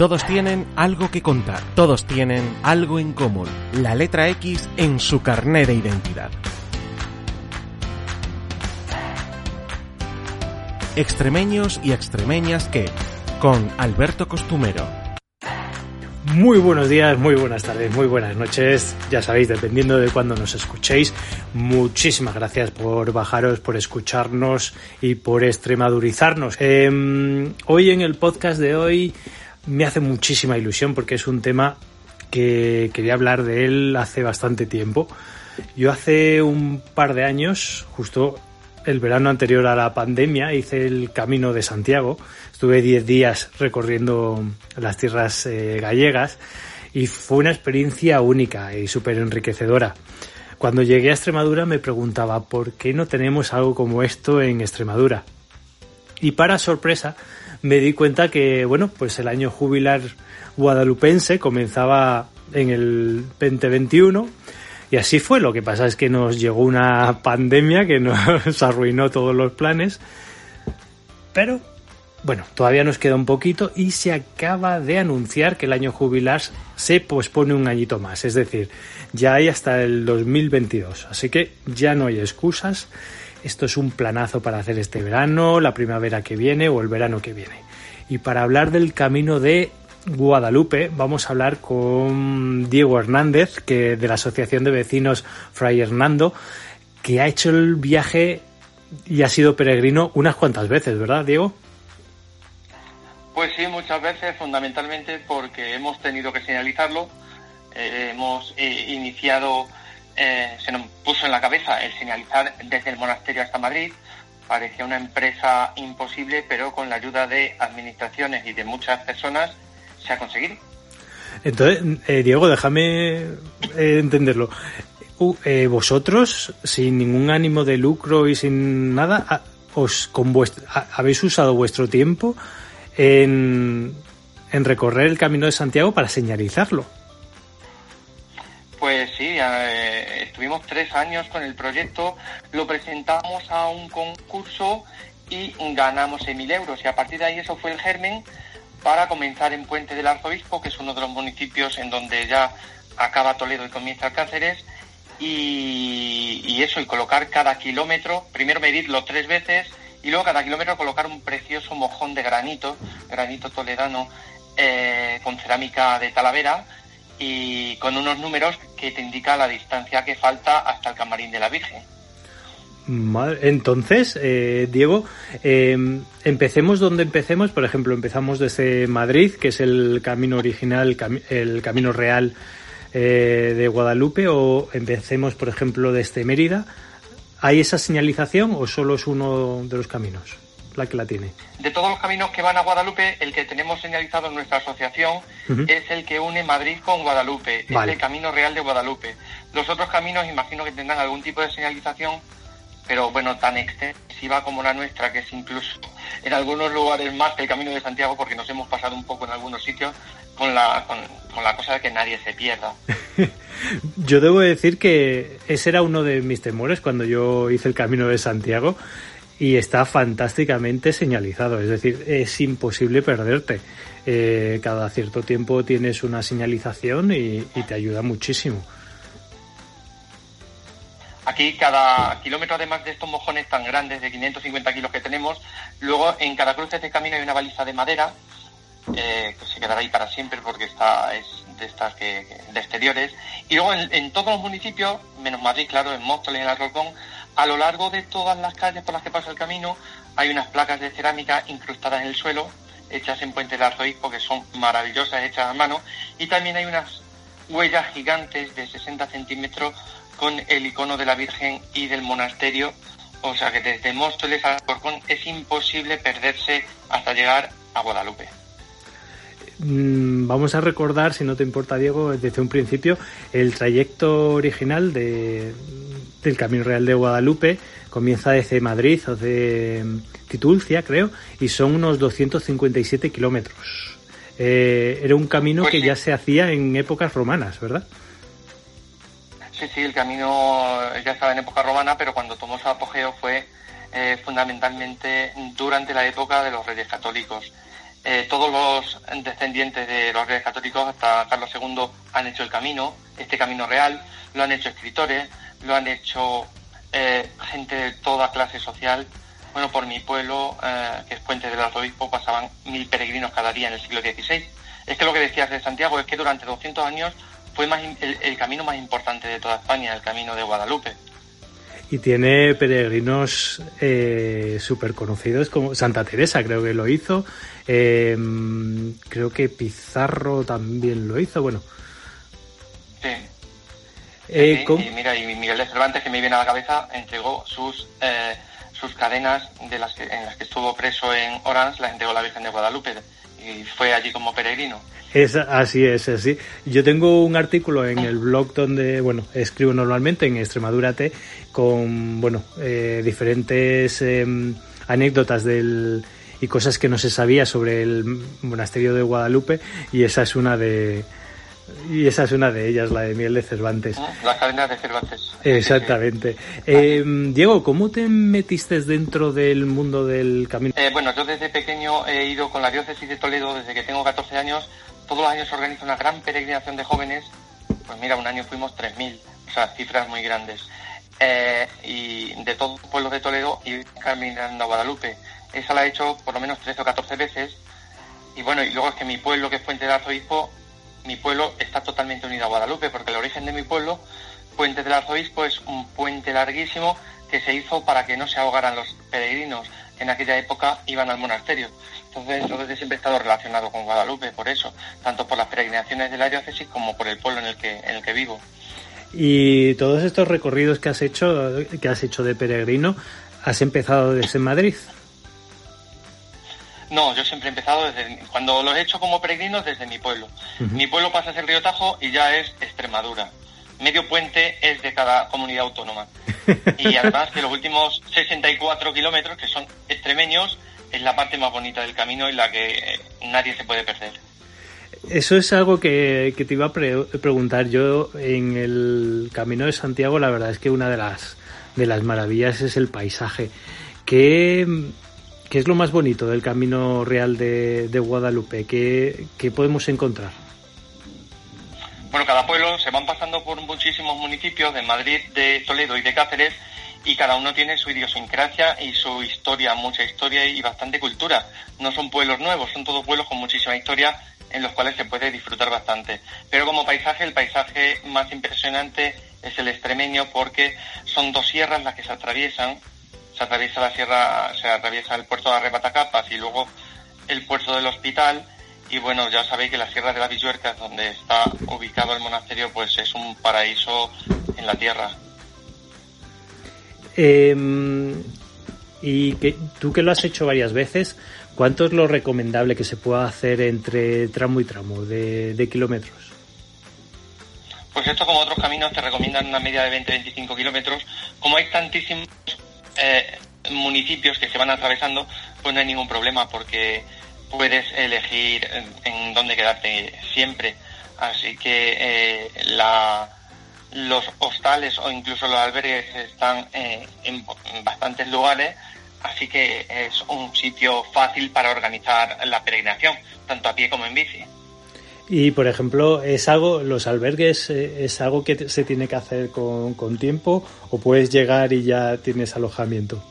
Todos tienen algo que contar, todos tienen algo en común, la letra X en su carné de identidad. Extremeños y extremeñas que, con Alberto Costumero. Muy buenos días, muy buenas tardes, muy buenas noches. Ya sabéis, dependiendo de cuándo nos escuchéis, muchísimas gracias por bajaros, por escucharnos y por extremadurizarnos. Em, hoy en el podcast de hoy me hace muchísima ilusión porque es un tema que quería hablar de él hace bastante tiempo. Yo hace un par de años, justo el verano anterior a la pandemia, hice el Camino de Santiago. Estuve 10 días recorriendo las tierras eh, gallegas y fue una experiencia única y súper enriquecedora. Cuando llegué a Extremadura me preguntaba por qué no tenemos algo como esto en Extremadura. Y para sorpresa, me di cuenta que, bueno, pues el año jubilar guadalupense comenzaba en el 2021 y así fue. Lo que pasa es que nos llegó una pandemia que nos arruinó todos los planes. Pero, bueno, todavía nos queda un poquito y se acaba de anunciar que el año jubilar se pospone un añito más. Es decir, ya hay hasta el 2022. Así que ya no hay excusas esto es un planazo para hacer este verano, la primavera que viene o el verano que viene. Y para hablar del camino de Guadalupe vamos a hablar con Diego Hernández, que de la Asociación de Vecinos Fray Hernando, que ha hecho el viaje y ha sido peregrino unas cuantas veces, ¿verdad, Diego? Pues sí, muchas veces, fundamentalmente porque hemos tenido que señalizarlo. Eh, hemos eh, iniciado eh, se nos puso en la cabeza el señalizar desde el monasterio hasta Madrid. Parecía una empresa imposible, pero con la ayuda de administraciones y de muchas personas se ha conseguido. Entonces, eh, Diego, déjame eh, entenderlo. vosotros, sin ningún ánimo de lucro y sin nada, os con habéis usado vuestro tiempo en, en recorrer el camino de Santiago para señalizarlo. Pues sí, eh, estuvimos tres años con el proyecto, lo presentamos a un concurso y ganamos 6.000 euros. Y a partir de ahí eso fue el germen para comenzar en Puente del Arzobispo, que es uno de los municipios en donde ya acaba Toledo y comienza Alcáceres. Y, y eso, y colocar cada kilómetro, primero medirlo tres veces y luego cada kilómetro colocar un precioso mojón de granito, granito toledano eh, con cerámica de Talavera y con unos números que te indica la distancia que falta hasta el camarín de la Virgen. Entonces, eh, Diego, em, empecemos donde empecemos. Por ejemplo, empezamos desde Madrid, que es el camino original, el camino real eh, de Guadalupe, o empecemos, por ejemplo, desde Mérida. ¿Hay esa señalización o solo es uno de los caminos? La que la tiene. De todos los caminos que van a Guadalupe, el que tenemos señalizado en nuestra asociación es el que une Madrid con Guadalupe, es el Camino Real de Guadalupe. Los otros caminos imagino que tendrán algún tipo de señalización, pero bueno, tan extensiva como la nuestra, que es incluso en algunos lugares más que el Camino de Santiago, porque nos hemos pasado un poco en algunos sitios con la, con, con la cosa de que nadie se pierda. yo debo decir que ese era uno de mis temores cuando yo hice el Camino de Santiago y está fantásticamente señalizado, es decir, es imposible perderte. Eh, cada cierto tiempo tienes una señalización y, te ayuda muchísimo. Aquí cada kilómetro, además de estos mojones tan grandes de 550 kilos que tenemos, luego en cada cruce de camino hay una baliza de madera eh, que se quedará ahí para siempre porque está es de estas que, de exteriores. Y luego en, todos los municipios, menos Madrid, claro, en Móstoles y en Alcorcón, a lo largo de todas las calles por las que pasa el camino hay unas placas de cerámica incrustadas en el suelo, hechas en Puente del Arzobispo, que son maravillosas, hechas a mano, y también hay unas huellas gigantes de 60 centímetros con el icono de la Virgen y del monasterio, o sea que desde Móstoles a Alcorcón es imposible perderse hasta llegar a Guadalupe. mm, vamos a recordar, si no te importa, Diego, desde un principio, el trayecto original de, del Camino Real de Guadalupe. Comienza desde Madrid o de Titulcia, creo, y son unos 257 kilómetros. Eh, era un camino Pues que sí. ya se hacía en épocas romanas, ¿verdad? Sí, sí, el camino ya estaba en época romana, pero cuando tomó su apogeo fue eh, fundamentalmente durante la época de los reyes católicos. Eh, todos los descendientes de los reyes católicos hasta Carlos II han hecho el camino, este camino real, lo han hecho escritores, lo han hecho eh, gente de toda clase social. Bueno, por mi pueblo, eh, que es Puente del Arzobispo, pasaban mil peregrinos cada día en el siglo XVI. Es que lo que decías de Santiago es que durante 200 años fue más, el camino más importante de toda España, el camino de Guadalupe. Y tiene peregrinos eh, súper conocidos como Santa Teresa, creo que lo hizo. eh, creo que Pizarro también lo hizo. Bueno, Sí. Eh. Y mira, y Miguel de Cervantes, que me viene a la cabeza, entregó sus eh, sus cadenas de las que, en las que estuvo preso en Orange, las entregó la Virgen de Guadalupe y fue allí como peregrino. Es así, es así. Yo tengo un artículo en el blog donde, bueno, escribo normalmente en Extremadura T con, bueno, eh, diferentes em, anécdotas del y cosas que no se sabía sobre el monasterio de Guadalupe y esa es una de y esa es una de ellas, la de Miel de Cervantes. ¿no? Las cadenas de Cervantes. Exactamente. Eh, Diego, ¿cómo te metiste dentro del mundo del camino? Eh, bueno, yo desde pequeño he ido con la diócesis de Toledo desde que tengo 14 años. Todos los años se organiza una gran peregrinación de jóvenes. Pues mira, un año fuimos 3.000, o sea, cifras muy grandes. Eh, y de todos los pueblos de Toledo y caminando a Guadalupe. Esa la he hecho por lo menos 13 o 14 veces. Y bueno, y luego es que mi pueblo, que es Puente del Arzobispo, mi pueblo está totalmente unido a Guadalupe, porque el origen de mi pueblo, Puente del Arzobispo, es un puente larguísimo que se hizo para que no se ahogaran los peregrinos en aquella época iban al monasterio. Entonces, desde siempre he estado relacionado con Guadalupe, por eso, tanto por las peregrinaciones de la diócesis como por el pueblo en el que, en el que vivo. Y todos estos recorridos que has hecho, que has hecho de peregrino, has empezado desde Madrid. No, yo siempre he empezado desde cuando los he hecho como peregrinos desde mi pueblo. Mi pueblo pasa a ser Río Tajo y ya es Extremadura. Medio puente es de cada comunidad autónoma. Y además que los últimos 64 kilómetros, que son extremeños, es la parte más bonita del camino y la que eh, nadie se puede perder. Eso es algo que, que te iba a pre- preguntar. Yo en el Camino de Santiago, la verdad es que una de las, de las maravillas es el paisaje. ¿Qué, qué es lo más bonito del Camino Real de, Guadalupe? ¿Qué, ¿Qué podemos encontrar? Bueno, cada pueblo se van pasando por muchísimos municipios de Madrid, de Toledo y de Cáceres y cada uno tiene su idiosincrasia y su historia, mucha historia y bastante cultura. No son pueblos nuevos, son todos pueblos con muchísima historia en los cuales se puede disfrutar bastante. Pero como paisaje, el paisaje más impresionante es el extremeño porque son dos sierras las que se atraviesan. Se atraviesa la sierra, se atraviesa el puerto de Arrebatacapas y luego el puerto del hospital y bueno, ya sabéis que la Sierra de la Villuercas, donde está ubicado el monasterio, pues es un paraíso en la tierra. Eh, y que tú que lo has hecho varias veces, ¿cuánto es lo recomendable que se pueda hacer entre tramo y tramo de, de kilómetros? Pues esto, como otros caminos, te recomiendan una media de 20-25 kilómetros. Como hay tantísimos eh, municipios que se van atravesando, pues no hay ningún problema porque puedes elegir en, en dónde quedarte siempre. Así que eh, los hostales o incluso los albergues están eh, en, en bastantes lugares, así que es un sitio fácil para organizar la peregrinación, tanto a pie como en bici. Y por ejemplo, ¿es algo, los albergues, eh, es algo que se tiene que hacer con, con tiempo o puedes llegar y ya tienes alojamiento?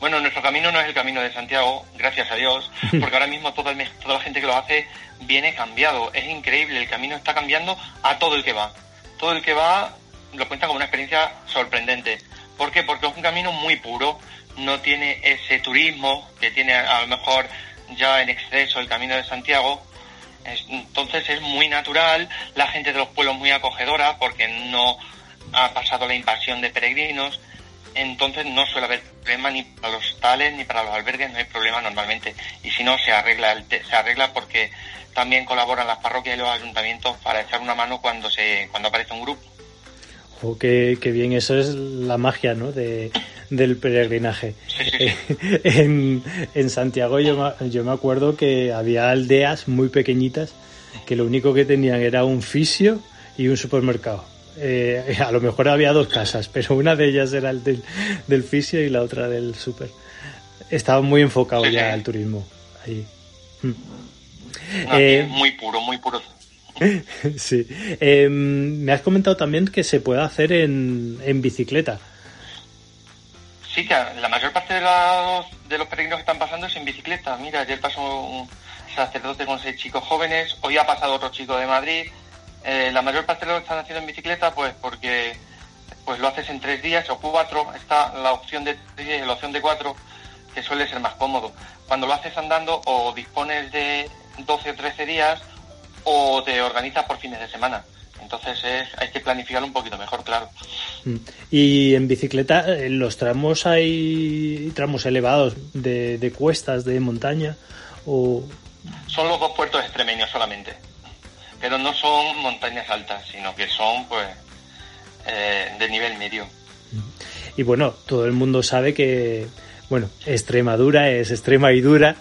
Bueno, nuestro camino no es el camino de Santiago, gracias a Dios, porque ahora mismo toda, el- toda la gente que lo hace viene cambiado. Es increíble, el camino está cambiando a todo el que va. Todo el que va lo cuenta como una experiencia sorprendente. ¿Por qué? Porque es un camino muy puro, no tiene ese turismo que tiene a lo mejor ya en exceso el camino de Santiago. Es- entonces es muy natural, la gente de los pueblos muy acogedora porque no ha pasado la invasión de peregrinos. entonces no suele haber problema ni para los hostales ni para los albergues, no hay problema normalmente. Y si no, se arregla, el se arregla porque también colaboran las parroquias y los ayuntamientos para echar una mano cuando, se, cuando aparece un grupo. Oh, qué, bien, eso es la magia ¿no? Del peregrinaje. en, en, Santiago yo, yo me acuerdo que había aldeas muy pequeñitas que lo único que tenían era un fisio y un supermercado. Eh, a lo mejor había dos casas, pero una de ellas era el del, del fisio y la otra del super. Estaba muy enfocado ya al turismo ahí. Mm. Eh, muy puro, muy puro. sí. Em, me has comentado también que se puede hacer en, en bicicleta. Que la mayor parte de los, de los peregrinos que están pasando es en bicicleta. Mira, ayer pasó un sacerdote con seis chicos jóvenes, hoy ha pasado otro chico de Madrid, eh, la mayor parte de lo están haciendo en bicicleta, pues porque pues lo haces en tres días o cuatro. Está la opción de tres la opción de cuatro, que suele ser más cómodo. Cuando lo haces andando, o dispones de 12 o 13 días, o te organizas por fines de semana. Entonces es, hay que planificarlo un poquito mejor, claro. Mm. Y en bicicleta, en eh, los tramos hay tramos elevados de, de cuestas, de montaña, o... Son los dos puertos extremeños solamente pero no son montañas altas, sino que son pues eh, de nivel medio. Y bueno, todo el mundo sabe que bueno, Extremadura es extrema y dura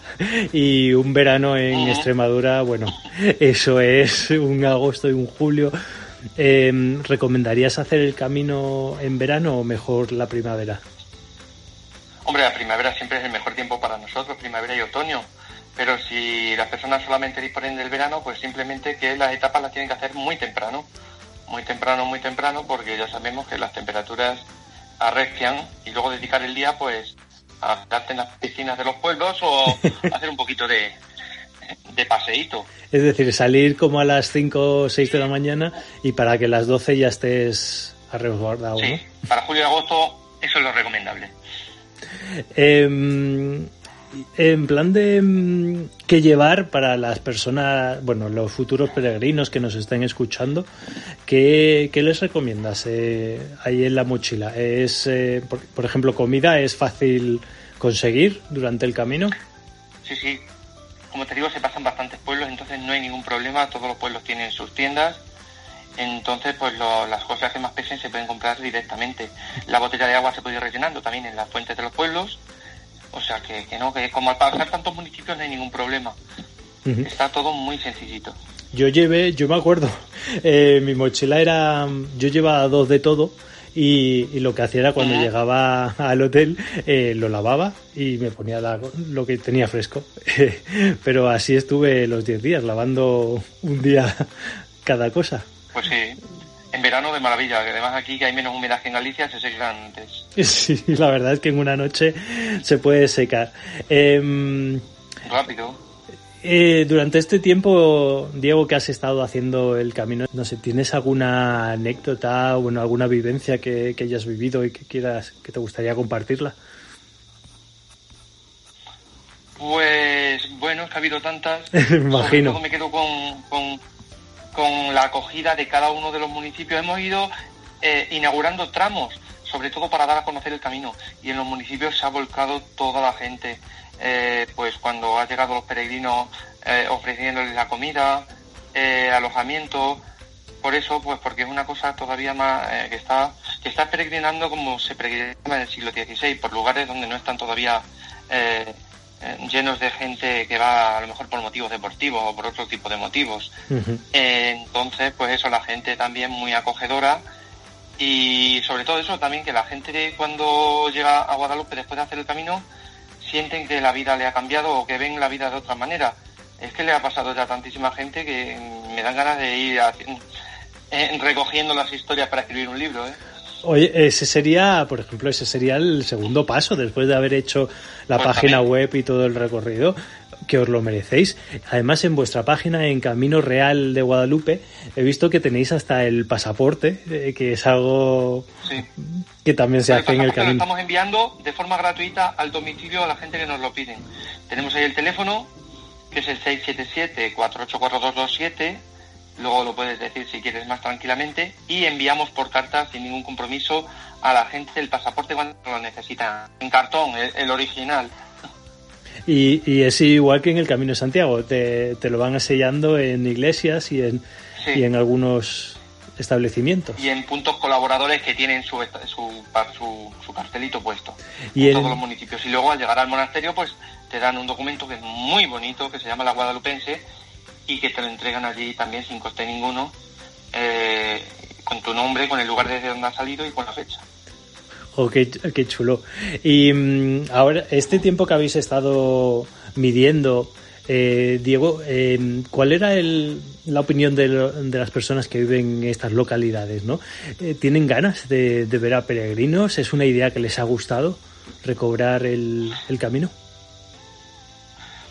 y un verano en Extremadura, bueno, eso es un agosto y un julio. Em, ¿Recomendarías hacer el camino en verano o mejor la primavera? Hombre, la primavera siempre es el mejor tiempo para nosotros, primavera y otoño pero si las personas solamente disponen del verano, pues simplemente que las etapas las tienen que hacer muy temprano, muy temprano, muy temprano, porque ya sabemos que las temperaturas arrecian y luego dedicar el día pues a quedarte en las piscinas de los pueblos o hacer un poquito de, de paseíto. Es decir, salir como a las 5 o 6 de la mañana y para que a las 12 ya estés a resguardado. Sí, para julio y agosto eso es lo recomendable. Eh, en plan de mm, qué llevar para las personas, bueno, los futuros peregrinos que nos estén escuchando, ¿qué, les recomiendas eh, ahí en la mochila? ¿Es, eh, por, ejemplo, comida es fácil conseguir durante el camino? Sí, sí. Como te digo, se pasan bastantes pueblos, entonces no hay ningún problema. Todos los pueblos tienen sus tiendas. Entonces, pues las cosas que más pesen se pueden comprar directamente. La botella de agua se puede ir rellenando también en las fuentes de los pueblos o sea que, no, que como al pasar tantos municipios no hay ningún problema. Está todo muy sencillito. Yo llevé, yo me acuerdo, eh, mi mochila era, yo llevaba dos de todo y, lo que hacía era cuando llegaba al hotel eh, lo lavaba y me ponía lo que tenía fresco. Pero así estuve los 10 días, lavando un día cada cosa. Pues sí, en verano de maravilla, que además aquí que hay menos humedad que en Galicia se secan antes. Sí, la verdad es que en una noche se puede secar. Em, Rápido. Eh, durante este tiempo, Diego, que has estado haciendo el camino, no sé, ¿tienes alguna anécdota o bueno, alguna vivencia que, hayas vivido y que quieras, que te gustaría compartirla? Pues bueno, es que ha habido tantas. Imagino. me quedo con con la acogida de cada uno de los municipios. Hemos ido eh, inaugurando tramos, sobre todo para dar a conocer el camino. Y en los municipios se ha volcado toda la gente. Eh, pues cuando ha llegado los peregrinos eh, ofreciéndoles la comida, alojamiento. Por eso, pues porque es una cosa todavía más que está que está peregrinando como se peregrinaba en el siglo XVI, por lugares donde no están todavía eh, llenos de gente que va a lo mejor por motivos deportivos o por otro tipo de motivos. Eh, entonces, pues eso, la gente también muy acogedora y sobre todo eso también que la gente cuando llega a Guadalupe después de hacer el camino sienten que la vida le ha cambiado o que ven la vida de otra manera. Es que le ha pasado ya a tantísima gente que me dan ganas de ir eh, recogiendo las historias para escribir un libro. ¿eh? Oye, ese sería, por ejemplo, ese sería el segundo paso después de haber hecho la pues página web y todo el recorrido, que os lo merecéis. Además, en vuestra página, en Camino Real de Guadalupe, he visto que tenéis hasta el pasaporte, eh, que es algo que también se hace en el camino. Lo estamos enviando de forma gratuita al domicilio a la gente que nos lo piden. Tenemos ahí el teléfono, que es el 677-484227 luego lo puedes decir si quieres más tranquilamente, y enviamos por carta sin ningún compromiso a la gente el pasaporte cuando lo necesitan, en cartón, el, original. Y, es igual que en el Camino de Santiago, te, lo van sellando en iglesias y en, y en algunos establecimientos. Y en puntos colaboradores que tienen su, su, su, cartelito puesto. Y en todos los municipios. Y luego al llegar al monasterio, pues te dan un documento que es muy bonito, que se llama la Guadalupense, y que te lo entregan allí también sin coste ninguno, eh, con tu nombre, con el lugar desde donde ha salido y con la fecha. Oh, qué, chulo. Y mm, ahora, este tiempo que habéis estado midiendo, eh, Diego, eh, ¿cuál era la opinión de, las personas que viven en estas localidades? ¿no? ¿Tienen ganas de, ver a peregrinos? ¿Es una idea que les ha gustado recobrar el camino?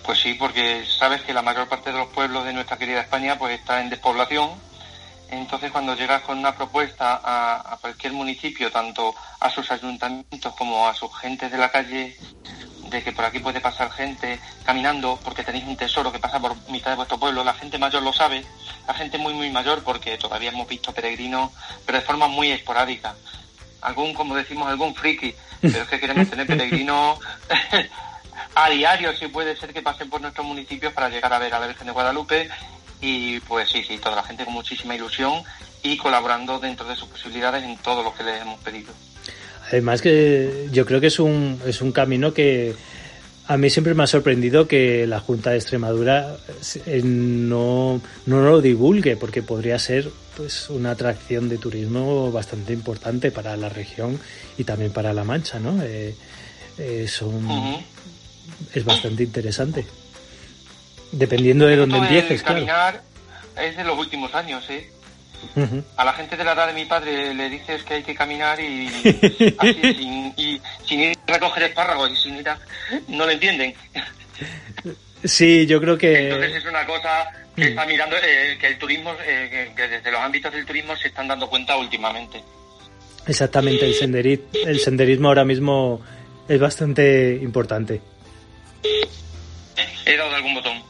Pues sí, porque sabes que la mayor parte de los pueblos de nuestra querida España pues está en despoblación. Entonces cuando llegas con una propuesta a, cualquier municipio, tanto a sus ayuntamientos como a sus gentes de la calle, de que por aquí puede pasar gente caminando porque tenéis un tesoro que pasa por mitad de vuestro pueblo, la gente mayor lo sabe, la gente muy muy mayor porque todavía hemos visto peregrinos, pero de forma muy esporádica. Algún, como decimos, algún friki, pero es que queremos tener peregrinos a diario si puede ser que pasen por nuestros municipios para llegar a ver a la Virgen de Guadalupe y pues sí, sí, toda la gente con muchísima ilusión y colaborando dentro de sus posibilidades en todo lo que les hemos pedido. Además que yo creo que es un, es un camino que a mí siempre me ha sorprendido que la Junta de Extremadura eh, no, no lo divulgue, porque podría ser pues una atracción de turismo bastante importante para la región y también para La Mancha, ¿no? Eh, eh, son, es bastante interesante. Dependiendo de dónde empieces, caminar es de los últimos años, ¿eh? A la gente de la edad de mi padre le dices que hay que caminar y sin, ir a recoger espárragos y sin ir a... no lo entienden. Sí, yo creo que... Entonces es una cosa que está mirando, eh, que el turismo, eh, que desde los ámbitos del turismo se están dando cuenta últimamente. Exactamente, el senderismo, el senderismo ahora mismo es bastante importante. He dado algún botón.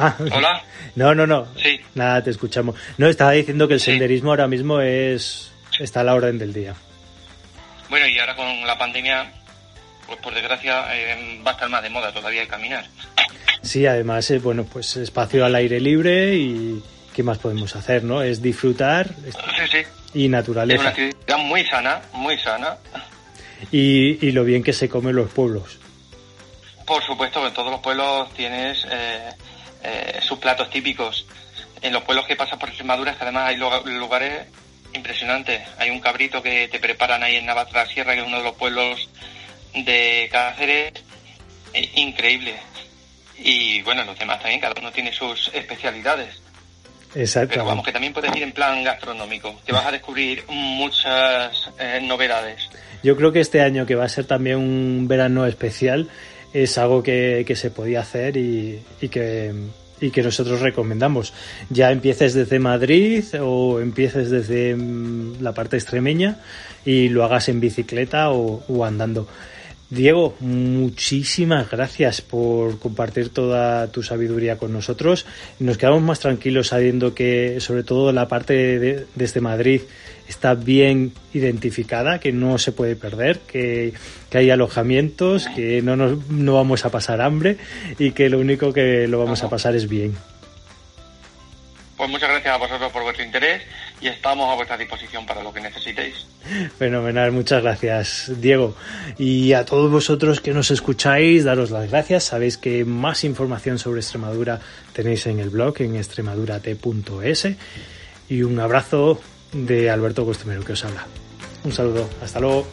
Ah, ¿Hola? No, no, no. Sí. Nada, te escuchamos. No, estaba diciendo que el senderismo ahora mismo es está a la orden del día. Bueno, y ahora con la pandemia, pues por desgracia eh, va a estar más de moda todavía el caminar. Sí, además, eh, bueno, pues espacio al aire libre y ¿qué más podemos hacer, no? Es disfrutar sí, sí. y naturaleza. Es una actividad muy sana, muy sana. Y, y lo bien que se come en los pueblos. Por supuesto, en todos los pueblos tienes eh, eh, sus platos típicos. En los pueblos que pasas por Extremadura, que además hay lugares impresionantes. Hay un cabrito que te preparan ahí en Navatra Sierra, que es uno de los pueblos de Cáceres, eh, increíble. Y bueno, los demás también, cada uno tiene sus especialidades. Exacto. Pero vamos, que también puedes ir en plan gastronómico, que vas a descubrir muchas novedades. Yo creo que este año, que va a ser también un verano especial, es algo que, se podía hacer y, que, y que nosotros recomendamos. Ya empieces desde Madrid o empieces desde mm, la parte extremeña y lo hagas en bicicleta o, andando. Diego, muchísimas gracias por compartir toda tu sabiduría con nosotros. Nos quedamos más tranquilos sabiendo que, sobre todo, la parte de, desde Madrid está bien identificada, que no se puede perder, que, hay alojamientos, que no, nos, no vamos a pasar hambre y que lo único que lo vamos a pasar es bien. Pues muchas gracias a vosotros por vuestro interés y estamos a vuestra disposición para lo que necesitéis. Fenomenal, muchas gracias, Diego. Y a todos vosotros que nos escucháis, daros las gracias. Sabéis que más información sobre Extremadura tenéis en el blog en extremadurate.es. Y un abrazo de Alberto Costumero que os habla. Un saludo, hasta luego.